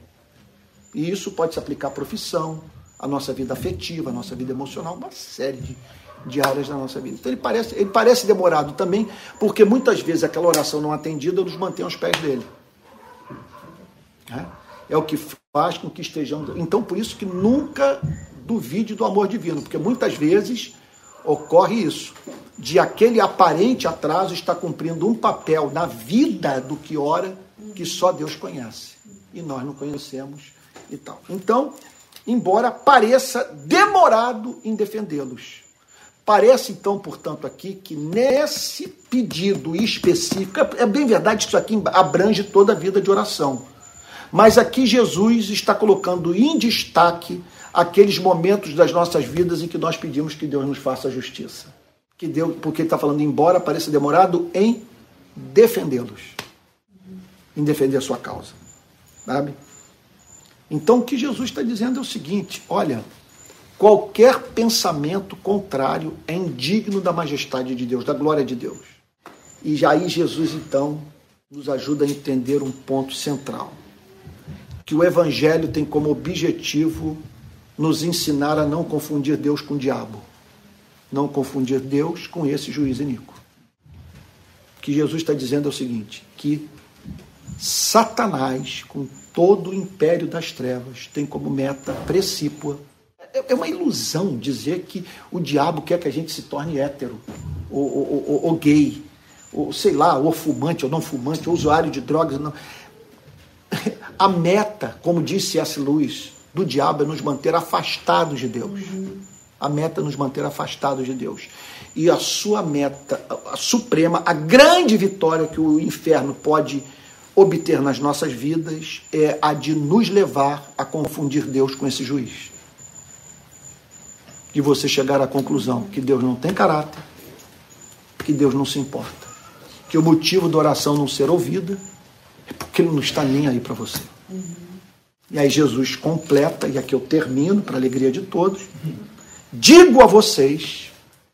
E isso pode se aplicar à profissão, à nossa vida afetiva, à nossa vida emocional, uma série de, de áreas da nossa vida. Então, ele parece, ele parece demorado também, porque muitas vezes aquela oração não atendida nos mantém aos pés dele. É, é o que faz com que estejamos. Então, por isso que nunca duvide do amor divino, porque muitas vezes ocorre isso de aquele aparente atraso está cumprindo um papel na vida do que ora que só Deus conhece e nós não conhecemos e tal. Então, embora pareça demorado em defendê-los, parece então, portanto, aqui que nesse pedido específico, é bem verdade que isso aqui abrange toda a vida de oração, mas aqui Jesus está colocando em destaque aqueles momentos das nossas vidas em que nós pedimos que Deus nos faça justiça que Deus, porque ele está falando, embora pareça demorado, em defendê-los. Em defender a sua causa. Sabe? Então o que Jesus está dizendo é o seguinte: olha, qualquer pensamento contrário é indigno da majestade de Deus, da glória de Deus. E já aí Jesus então nos ajuda a entender um ponto central, que o evangelho tem como objetivo nos ensinar a não confundir Deus com o diabo, não confundir Deus com esse juiz iníquo. O que Jesus está dizendo é o seguinte, que Satanás, com todo o império das trevas, tem como meta precípua. É, é uma ilusão dizer que o diabo quer que a gente se torne hétero, ou, ou, ou, ou gay, ou sei lá, ou fumante ou não fumante, ou usuário de drogas. Não. (laughs) A meta, como disse S. Lewis, do diabo é nos manter afastados de Deus. A meta é nos manter afastados de Deus. E a sua meta, a suprema, a grande vitória que o inferno pode obter nas nossas vidas é a de nos levar a confundir Deus com esse juiz. E você chegar à conclusão que Deus não tem caráter, que Deus não se importa que o motivo da oração não ser ouvida é porque ele não está nem aí para você. Uhum. E aí Jesus completa, e aqui eu termino, para alegria de todos. Digo a vocês,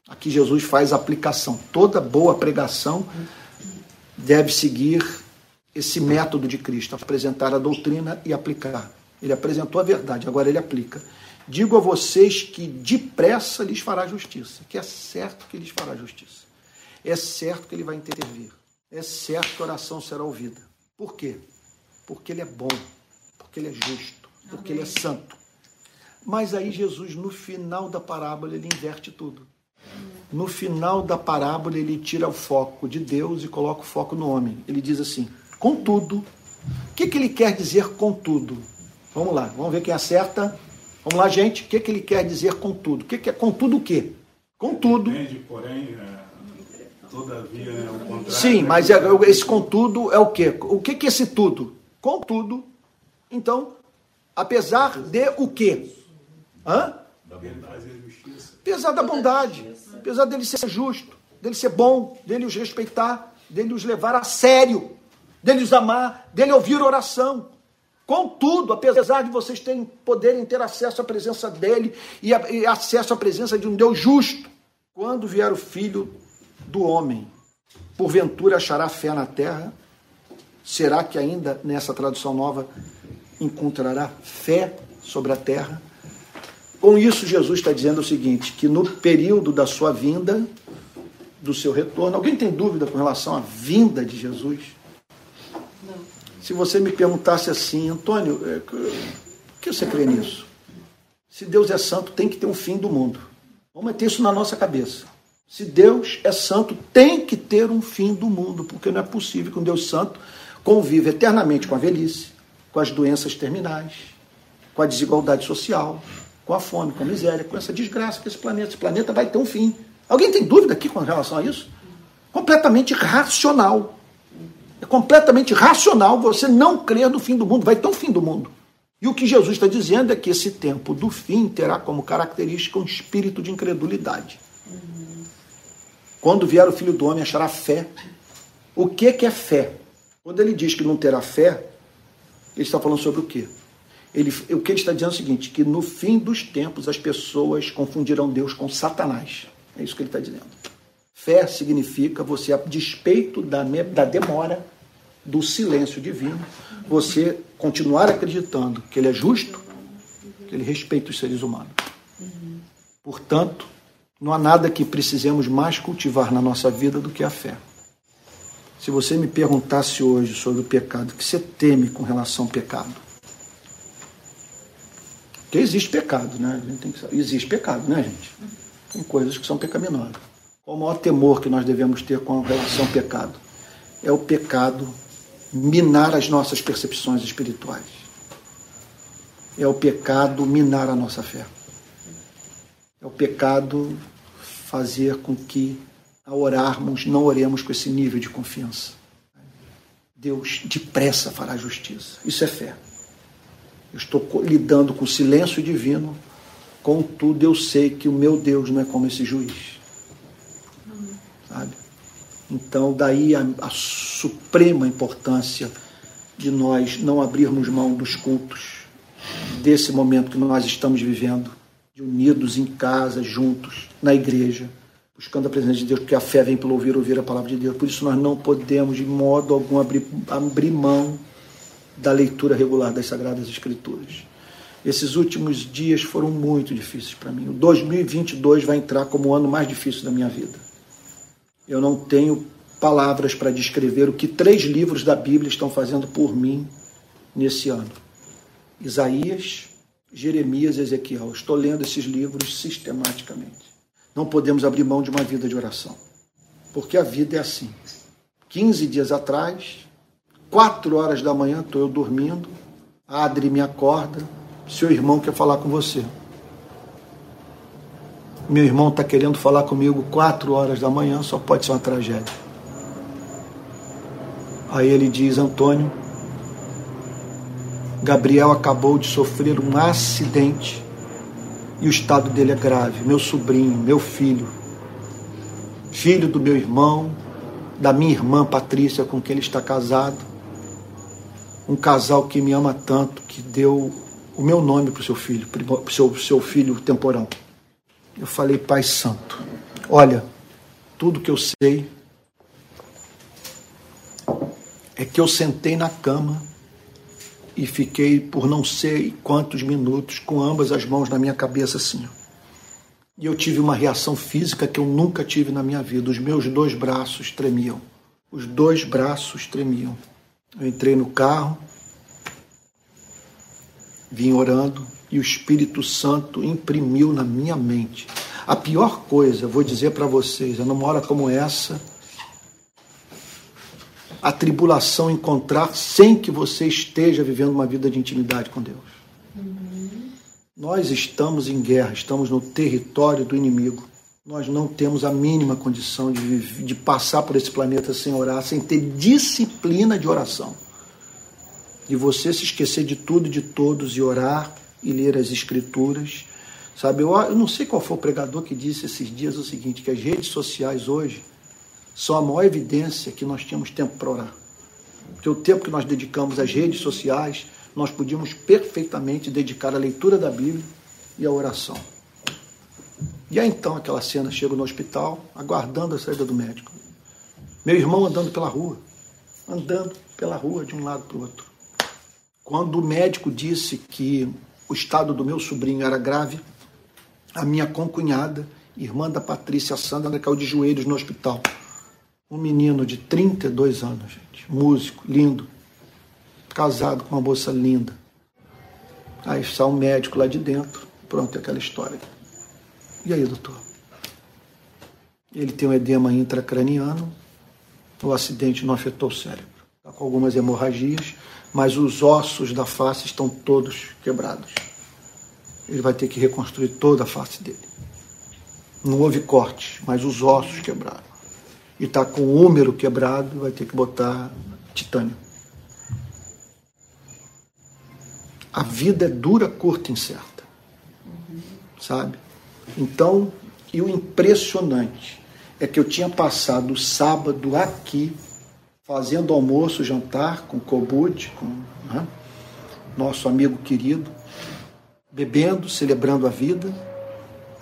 aqui Jesus faz a aplicação. Toda boa pregação deve seguir esse método de Cristo, apresentar a doutrina e aplicar. Ele apresentou a verdade, agora ele aplica. Digo a vocês que depressa lhes fará justiça, que é certo que lhes fará justiça é certo que ele vai intervir. É certo que a oração será ouvida. Por quê? Porque ele é bom, porque ele é justo, porque ele é santo. Mas aí Jesus, no final da parábola, ele inverte tudo. No final da parábola, ele tira o foco de Deus e coloca o foco no homem. Ele diz assim: contudo, o que, que ele quer dizer contudo? Vamos lá, vamos ver quem acerta. Vamos lá, gente. O que, que ele quer dizer contudo? O que, que é contudo o quê? Contudo. Depende, porém, é Todavia é o contrário. Sim, né? mas é, esse contudo é o quê? O que, que é esse tudo? Contudo, então, apesar de o quê? Hã? Da bondade e justiça. Apesar da bondade, apesar dele ser justo, dele ser bom, dele os respeitar, dele os levar a sério, dele os amar, dele ouvir oração. Contudo, apesar de vocês terem, poderem ter acesso à presença dele e, a, e acesso à presença de um Deus justo, quando vier o Filho do homem, porventura achará fé na terra? Será que ainda nessa tradução nova encontrará fé sobre a terra? Com isso, Jesus está dizendo o seguinte: que no período da sua vinda, do seu retorno, alguém tem dúvida com relação à vinda de Jesus? Não. Se você me perguntasse assim, Antônio, é, por que você crê nisso? Se Deus é santo, tem que ter um fim do mundo. Vamos meter isso na nossa cabeça. Se Deus é santo, tem que ter um fim do mundo, porque não é possível que um Deus santo conviva eternamente com a velhice, com as doenças terminais, com a desigualdade social, com a fome, com a miséria, com essa desgraça que esse planeta. Esse planeta vai ter um fim. Alguém tem dúvida aqui com relação a isso? Completamente racional. É completamente racional você não crer no fim do mundo. Vai ter um fim do mundo. E o que Jesus está dizendo é que esse tempo do fim terá como característica um espírito de incredulidade. Quando vier o filho do homem, achará fé. O que, que é fé? Quando ele diz que não terá fé, ele está falando sobre o quê? Ele, o que ele está dizendo é o seguinte: que no fim dos tempos as pessoas confundirão Deus com Satanás. É isso que ele está dizendo. Fé significa você, a despeito da, da demora, do silêncio divino, você continuar acreditando que ele é justo, que ele respeita os seres humanos. Portanto, não há nada que precisemos mais cultivar na nossa vida do que a fé. Se você me perguntasse hoje sobre o pecado, o que você teme com relação ao pecado? Porque existe pecado, né? Existe pecado, né, gente? Tem coisas que são pecaminosas. Qual o maior temor que nós devemos ter com relação ao pecado? É o pecado minar as nossas percepções espirituais. É o pecado minar a nossa fé. É o pecado fazer com que, ao orarmos, não oremos com esse nível de confiança. Deus depressa fará justiça. Isso é fé. Eu estou lidando com o silêncio divino, contudo eu sei que o meu Deus não é como esse juiz. Sabe? Então, daí a, a suprema importância de nós não abrirmos mão dos cultos, desse momento que nós estamos vivendo, de unidos em casa, juntos, na igreja, buscando a presença de Deus, porque a fé vem pelo ouvir, ouvir a palavra de Deus. Por isso nós não podemos, de modo algum, abrir, abrir mão da leitura regular das Sagradas Escrituras. Esses últimos dias foram muito difíceis para mim. O 2022 vai entrar como o ano mais difícil da minha vida. Eu não tenho palavras para descrever o que três livros da Bíblia estão fazendo por mim nesse ano. Isaías, Jeremias e Ezequiel. Estou lendo esses livros sistematicamente. Não podemos abrir mão de uma vida de oração. Porque a vida é assim. 15 dias atrás, 4 horas da manhã, estou eu dormindo, a Adri me acorda, seu irmão quer falar com você. Meu irmão está querendo falar comigo 4 horas da manhã, só pode ser uma tragédia. Aí ele diz, Antônio, Gabriel acabou de sofrer um acidente e o estado dele é grave. Meu sobrinho, meu filho, filho do meu irmão, da minha irmã Patrícia, com quem ele está casado, um casal que me ama tanto, que deu o meu nome para o seu filho, para seu, seu filho temporão. Eu falei, Pai Santo, olha, tudo que eu sei é que eu sentei na cama e fiquei por não sei quantos minutos com ambas as mãos na minha cabeça assim. E eu tive uma reação física que eu nunca tive na minha vida. Os meus dois braços tremiam. Os dois braços tremiam. Eu entrei no carro, vim orando e o Espírito Santo imprimiu na minha mente. A pior coisa, vou dizer para vocês, é numa hora como essa, a tribulação encontrar sem que você esteja vivendo uma vida de intimidade com Deus. Uhum. Nós estamos em guerra, estamos no território do inimigo. Nós não temos a mínima condição de, de passar por esse planeta sem orar, sem ter disciplina de oração. De você se esquecer de tudo e de todos e orar e ler as escrituras. Sabe, eu, eu não sei qual foi o pregador que disse esses dias o seguinte, que as redes sociais hoje são a maior evidência que nós tínhamos tempo para orar. Porque o tempo que nós dedicamos às redes sociais, nós podíamos perfeitamente dedicar à leitura da Bíblia e à oração. E aí então aquela cena, chega no hospital, aguardando a saída do médico. Meu irmão andando pela rua, andando pela rua de um lado para o outro. Quando o médico disse que o estado do meu sobrinho era grave, a minha concunhada, irmã da Patrícia Sandra, caiu de joelhos no hospital um menino de 32 anos, gente, músico, lindo, casado com uma moça linda. Aí está um médico lá de dentro, pronto, é aquela história. E aí, doutor? Ele tem um edema intracraniano, o acidente não afetou o cérebro. Está com algumas hemorragias, mas os ossos da face estão todos quebrados. Ele vai ter que reconstruir toda a face dele. Não houve corte, mas os ossos quebraram e está com o úmero quebrado, vai ter que botar titânio. A vida é dura, curta e incerta. Sabe? Então, e o impressionante é que eu tinha passado o sábado aqui, fazendo almoço, jantar com Kobut, com né, nosso amigo querido, bebendo, celebrando a vida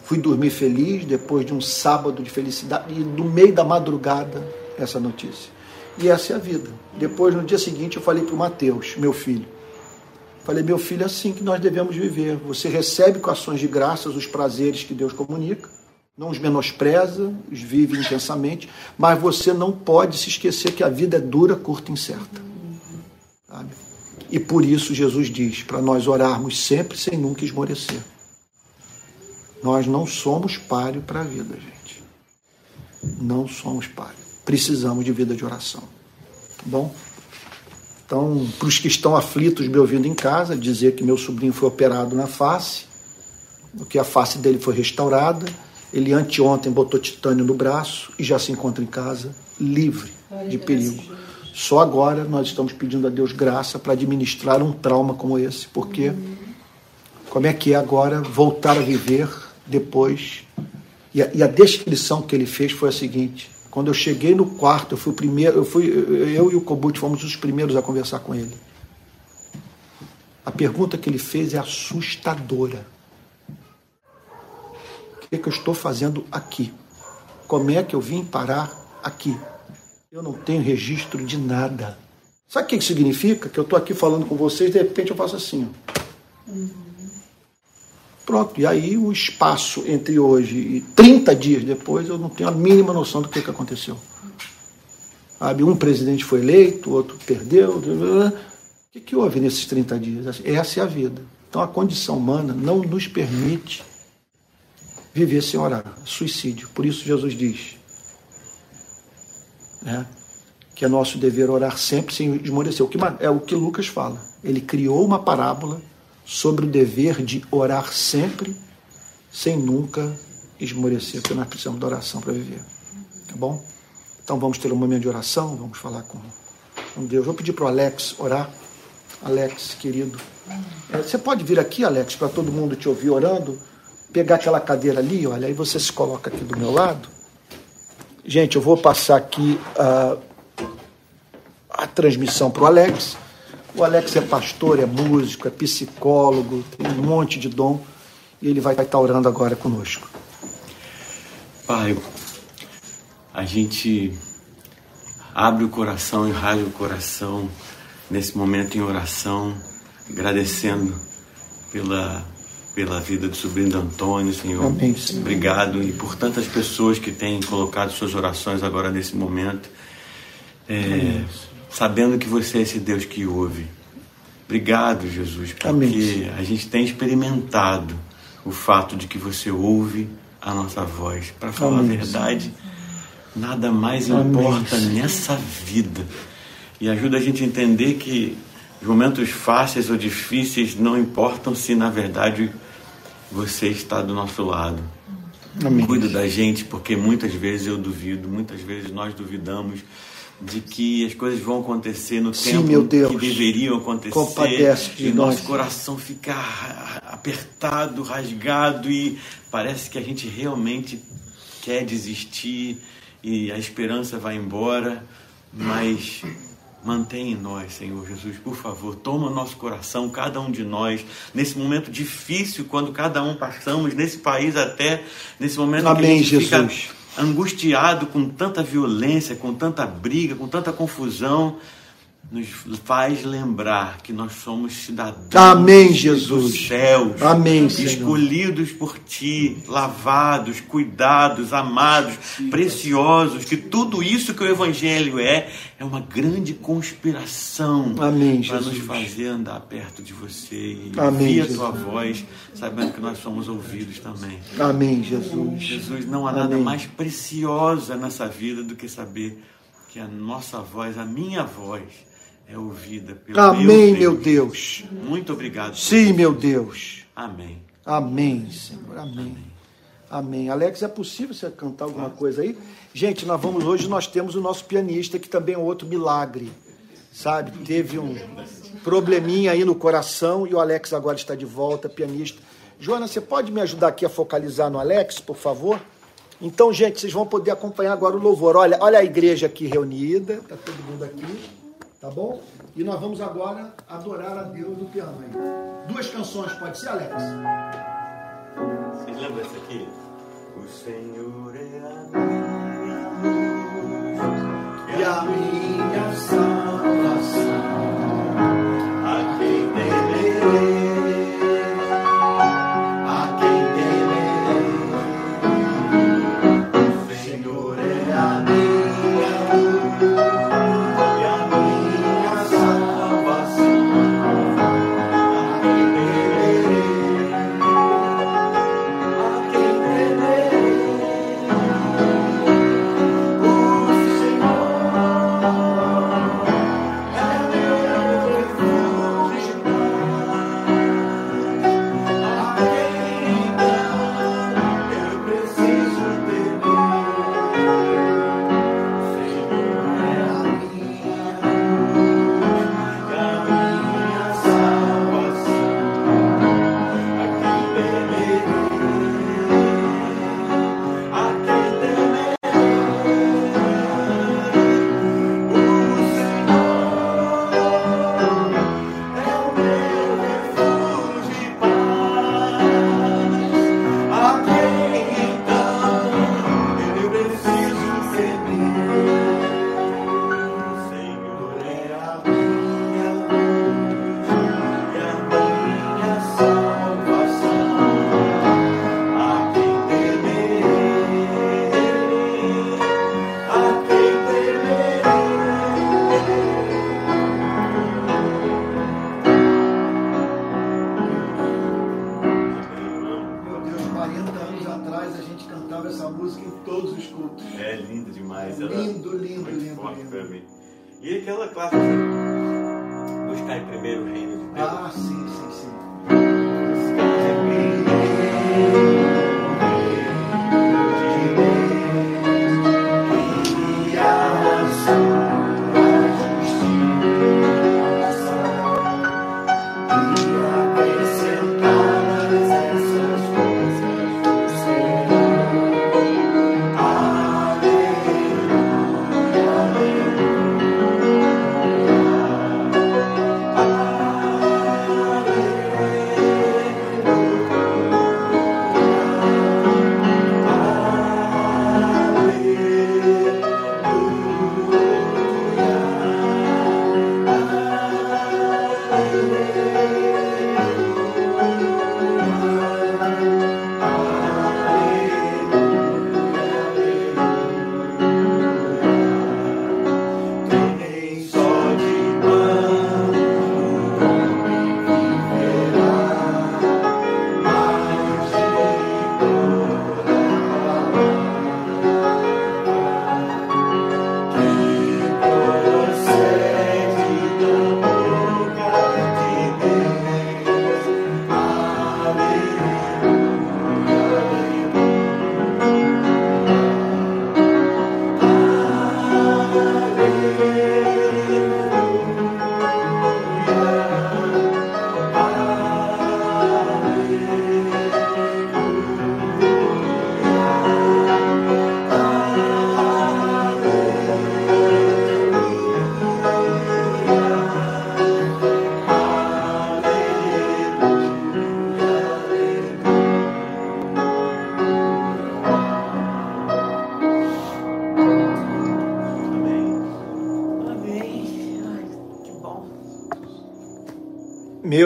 Fui dormir feliz depois de um sábado de felicidade e no meio da madrugada essa notícia. E essa é a vida. Depois, no dia seguinte, eu falei para o Mateus, meu filho. Falei, meu filho, é assim que nós devemos viver. Você recebe com ações de graças os prazeres que Deus comunica, não os menospreza, os vive intensamente, mas você não pode se esquecer que a vida é dura, curta e incerta. Sabe? E por isso Jesus diz para nós orarmos sempre sem nunca esmorecer. Nós não somos páreo para a vida, gente. Não somos páreo. Precisamos de vida de oração. Tá bom? Então, para os que estão aflitos me ouvindo em casa, dizer que meu sobrinho foi operado na face, que a face dele foi restaurada. Ele anteontem botou titânio no braço e já se encontra em casa, livre de perigo. Só agora nós estamos pedindo a Deus graça para administrar um trauma como esse, porque como é que é agora voltar a viver depois. E a, e a, descrição que ele fez foi a seguinte: quando eu cheguei no quarto, eu fui o primeiro, eu fui eu e o Kobut fomos os primeiros a conversar com ele. A pergunta que ele fez é assustadora. O que, é que eu estou fazendo aqui? Como é que eu vim parar aqui? Eu não tenho registro de nada. Sabe o que, significa? Que eu estou aqui falando com vocês de repente eu faço assim. Ó. Pronto, e aí o espaço entre hoje e 30 dias depois eu não tenho a mínima noção do que, que aconteceu. Sabe, um presidente foi eleito, outro perdeu. O que, que houve nesses 30 dias? Essa é a vida. Então a condição humana não nos permite viver sem orar. Suicídio. Por isso Jesus diz né, que é nosso dever orar sempre sem esmorecer. O que, é o que Lucas fala. Ele criou uma parábola sobre o dever de orar sempre sem nunca esmorecer, porque nós precisamos de oração para viver. Tá bom? Então vamos ter um momento de oração, vamos falar com, com Deus. Vou pedir para o Alex orar. Alex, querido. É, você pode vir aqui, Alex, para todo mundo te ouvir orando? Pegar aquela cadeira ali, olha, aí você se coloca aqui do meu lado. Gente, eu vou passar aqui a, a transmissão para o Alex. O Alex é pastor, é músico, é psicólogo, tem um monte de dom. E ele vai estar orando agora conosco. Pai, a gente abre o coração e rasga o coração nesse momento em oração, agradecendo pela, pela vida do sobrinho do Antônio, Senhor. Amém, Senhor. Obrigado e por tantas pessoas que têm colocado suas orações agora nesse momento, é, sabendo que você é esse Deus que ouve. Obrigado, Jesus, porque Amém. a gente tem experimentado o fato de que você ouve a nossa voz. Para falar Amém, a verdade, nada mais Amém, importa nessa vida. E ajuda a gente a entender que os momentos fáceis ou difíceis não importam se na verdade você está do nosso lado. Amém. Cuida da gente, porque muitas vezes eu duvido, muitas vezes nós duvidamos de que as coisas vão acontecer no Sim, tempo Deus. que deveriam acontecer. Compadece de e nós. nosso coração fica ra- apertado, rasgado e parece que a gente realmente quer desistir e a esperança vai embora, mas mantém em nós, Senhor Jesus, por favor, toma nosso coração, cada um de nós, nesse momento difícil, quando cada um passamos, nesse país até, nesse momento Amém, que a gente fica Jesus. Angustiado com tanta violência, com tanta briga, com tanta confusão, nos faz lembrar que nós somos cidadãos Amém, dos Jesus. céus, Amém, Senhor. escolhidos por Ti, lavados, cuidados, amados, preciosos, que tudo isso que o Evangelho é, é uma grande conspiração para nos fazer andar perto de Você e Amém, ouvir a Jesus. Tua voz, sabendo que nós somos ouvidos também. Amém, Jesus. Jesus, não há nada Amém. mais preciosa nessa vida do que saber que a nossa voz, a minha voz, é ouvida pelo Amém, meu meu Deus. Muito obrigado. Sim, meu Deus. Amém. Amém, Senhor. Amém. Amém. Alex, é possível você cantar alguma coisa aí? Gente, nós vamos hoje, nós temos o nosso pianista, que também é outro milagre. Sabe? Teve um probleminha aí no coração e o Alex agora está de volta, pianista. Joana, você pode me ajudar aqui a focalizar no Alex, por favor? Então, gente, vocês vão poder acompanhar agora o louvor. Olha, olha a igreja aqui reunida, tá todo mundo aqui, tá bom? E nós vamos agora adorar a Deus do piano aí. Duas canções, pode ser, Alex? Vocês lembram essa aqui? O Senhor é a minha luz e a minha salvação. a quem temerei.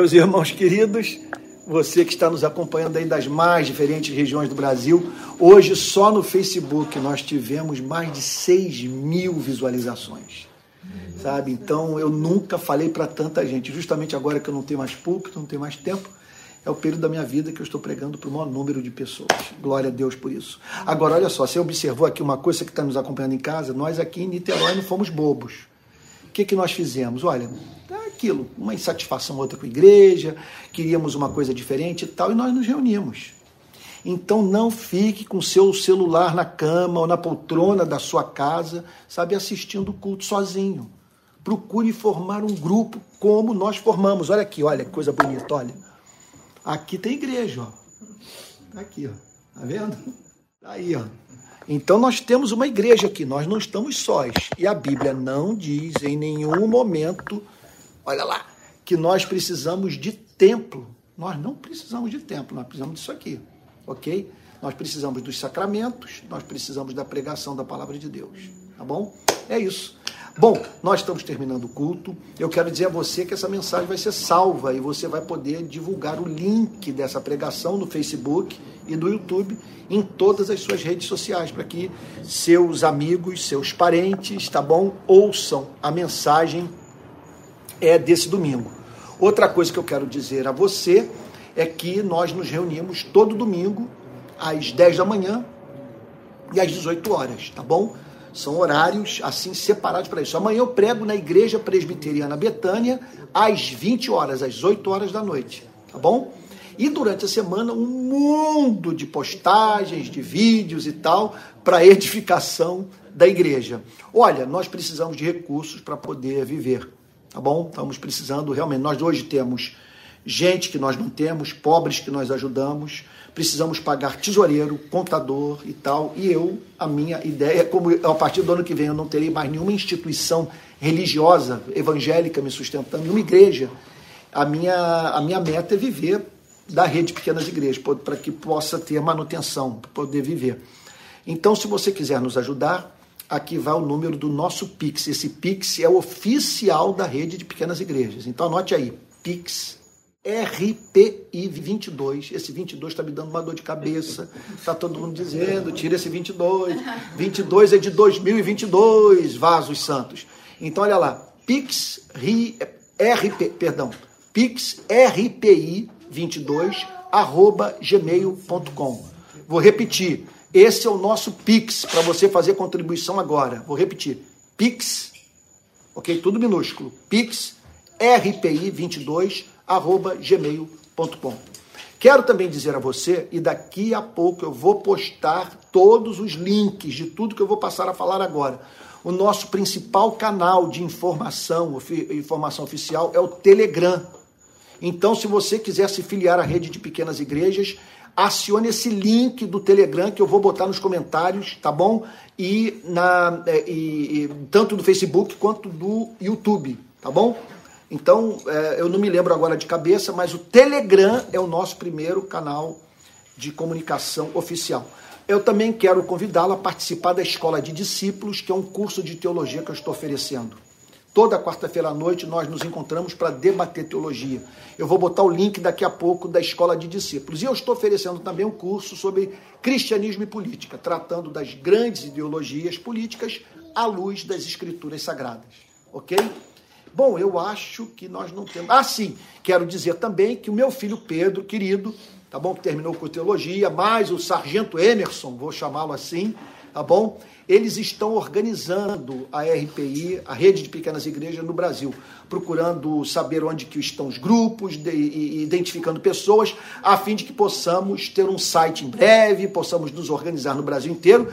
Meus irmãos queridos, você que está nos acompanhando aí das mais diferentes regiões do Brasil, hoje só no Facebook nós tivemos mais de 6 mil visualizações. Sabe? Então eu nunca falei para tanta gente. Justamente agora que eu não tenho mais púlpito, não tenho mais tempo, é o período da minha vida que eu estou pregando para o maior número de pessoas. Glória a Deus por isso. Agora, olha só, você observou aqui uma coisa que está nos acompanhando em casa? Nós aqui em Niterói não fomos bobos. O que, que nós fizemos? Olha, aquilo, uma insatisfação outra com a igreja, queríamos uma coisa diferente e tal, e nós nos reunimos. Então não fique com seu celular na cama ou na poltrona da sua casa, sabe, assistindo o culto sozinho. Procure formar um grupo como nós formamos. Olha aqui, olha que coisa bonita, olha. Aqui tem igreja, ó. Tá aqui, ó. Tá vendo? Tá aí, ó. Então nós temos uma igreja aqui, nós não estamos sós. E a Bíblia não diz em nenhum momento, olha lá, que nós precisamos de templo. Nós não precisamos de templo, nós precisamos disso aqui, ok? Nós precisamos dos sacramentos, nós precisamos da pregação da palavra de Deus, tá bom? É isso. Bom, nós estamos terminando o culto. Eu quero dizer a você que essa mensagem vai ser salva e você vai poder divulgar o link dessa pregação no Facebook e no YouTube em todas as suas redes sociais para que seus amigos, seus parentes, tá bom, ouçam a mensagem é desse domingo. Outra coisa que eu quero dizer a você é que nós nos reunimos todo domingo às 10 da manhã e às 18 horas, tá bom? São horários assim separados para isso. Amanhã eu prego na Igreja Presbiteriana Betânia às 20 horas, às 8 horas da noite, tá bom? E durante a semana um mundo de postagens, de vídeos e tal para edificação da igreja. Olha, nós precisamos de recursos para poder viver, tá bom? Estamos precisando realmente. Nós hoje temos gente que nós não temos, pobres que nós ajudamos, precisamos pagar tesoureiro, contador e tal. E eu, a minha ideia, como a partir do ano que vem eu não terei mais nenhuma instituição religiosa, evangélica me sustentando, nenhuma igreja, a minha, a minha meta é viver da rede Pequenas Igrejas, para que possa ter manutenção, para poder viver. Então, se você quiser nos ajudar, aqui vai o número do nosso Pix. Esse Pix é oficial da rede de pequenas igrejas. Então anote aí, Pix RPI 22. Esse 22 está me dando uma dor de cabeça. Está todo mundo dizendo, tira esse 22. 22 é de 2022, vasos santos. Então olha lá, Pix RP, perdão, Pix RPI 22 arroba gmail.com. Vou repetir. Esse é o nosso Pix para você fazer contribuição agora. Vou repetir. Pix, ok? Tudo minúsculo. Pix rpi22 arroba gmail.com. Quero também dizer a você, e daqui a pouco eu vou postar todos os links de tudo que eu vou passar a falar agora. O nosso principal canal de informação, informação oficial, é o Telegram. Então, se você quiser se filiar à rede de pequenas igrejas, acione esse link do Telegram que eu vou botar nos comentários, tá bom? E, na, é, e, e tanto do Facebook quanto do YouTube, tá bom? Então, é, eu não me lembro agora de cabeça, mas o Telegram é o nosso primeiro canal de comunicação oficial. Eu também quero convidá-lo a participar da Escola de Discípulos, que é um curso de teologia que eu estou oferecendo. Toda quarta-feira à noite nós nos encontramos para debater teologia. Eu vou botar o link daqui a pouco da Escola de Discípulos. E eu estou oferecendo também um curso sobre cristianismo e política, tratando das grandes ideologias políticas à luz das escrituras sagradas. Ok? Bom, eu acho que nós não temos. Ah, sim, quero dizer também que o meu filho Pedro, querido, tá bom? Que terminou com teologia, mais o sargento Emerson, vou chamá-lo assim, tá bom? Eles estão organizando a RPI, a Rede de Pequenas Igrejas no Brasil, procurando saber onde que estão os grupos, de, identificando pessoas, a fim de que possamos ter um site em breve, possamos nos organizar no Brasil inteiro,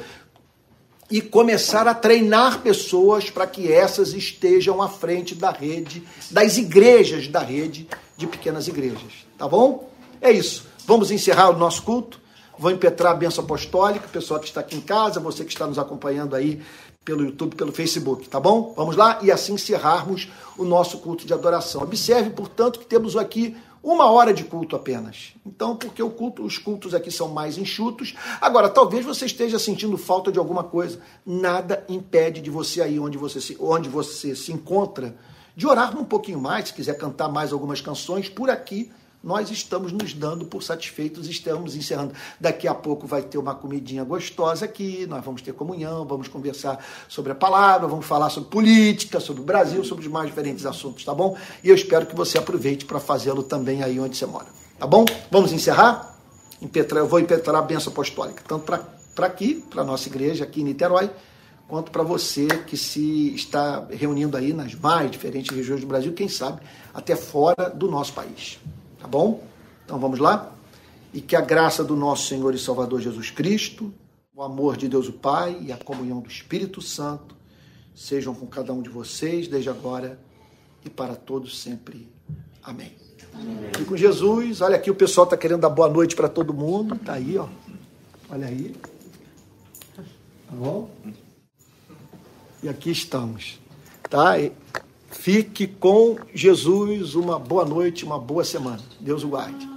e começar a treinar pessoas para que essas estejam à frente da rede, das igrejas da rede de pequenas igrejas. Tá bom? É isso. Vamos encerrar o nosso culto. Vou impetrar a benção apostólica, o pessoal que está aqui em casa, você que está nos acompanhando aí pelo YouTube, pelo Facebook, tá bom? Vamos lá e assim encerrarmos o nosso culto de adoração. Observe, portanto, que temos aqui uma hora de culto apenas. Então, porque o culto, os cultos aqui são mais enxutos. Agora, talvez você esteja sentindo falta de alguma coisa. Nada impede de você aí onde você se, onde você se encontra de orar um pouquinho mais, se quiser cantar mais algumas canções por aqui nós estamos nos dando por satisfeitos, estamos encerrando. Daqui a pouco vai ter uma comidinha gostosa aqui, nós vamos ter comunhão, vamos conversar sobre a palavra, vamos falar sobre política, sobre o Brasil, sobre os mais diferentes assuntos, tá bom? E eu espero que você aproveite para fazê-lo também aí onde você mora, tá bom? Vamos encerrar? Impetrar, eu vou impetrar a benção apostólica, tanto para aqui, para nossa igreja aqui em Niterói, quanto para você que se está reunindo aí nas mais diferentes regiões do Brasil, quem sabe até fora do nosso país. Tá bom? Então vamos lá? E que a graça do nosso Senhor e Salvador Jesus Cristo, o amor de Deus o Pai e a comunhão do Espírito Santo sejam com cada um de vocês, desde agora e para todos sempre. Amém. Amém. E com Jesus, olha aqui, o pessoal está querendo dar boa noite para todo mundo. Tá aí, ó. Olha aí. Tá bom? E aqui estamos. Tá? Fique com Jesus, uma boa noite, uma boa semana. Deus o guarde.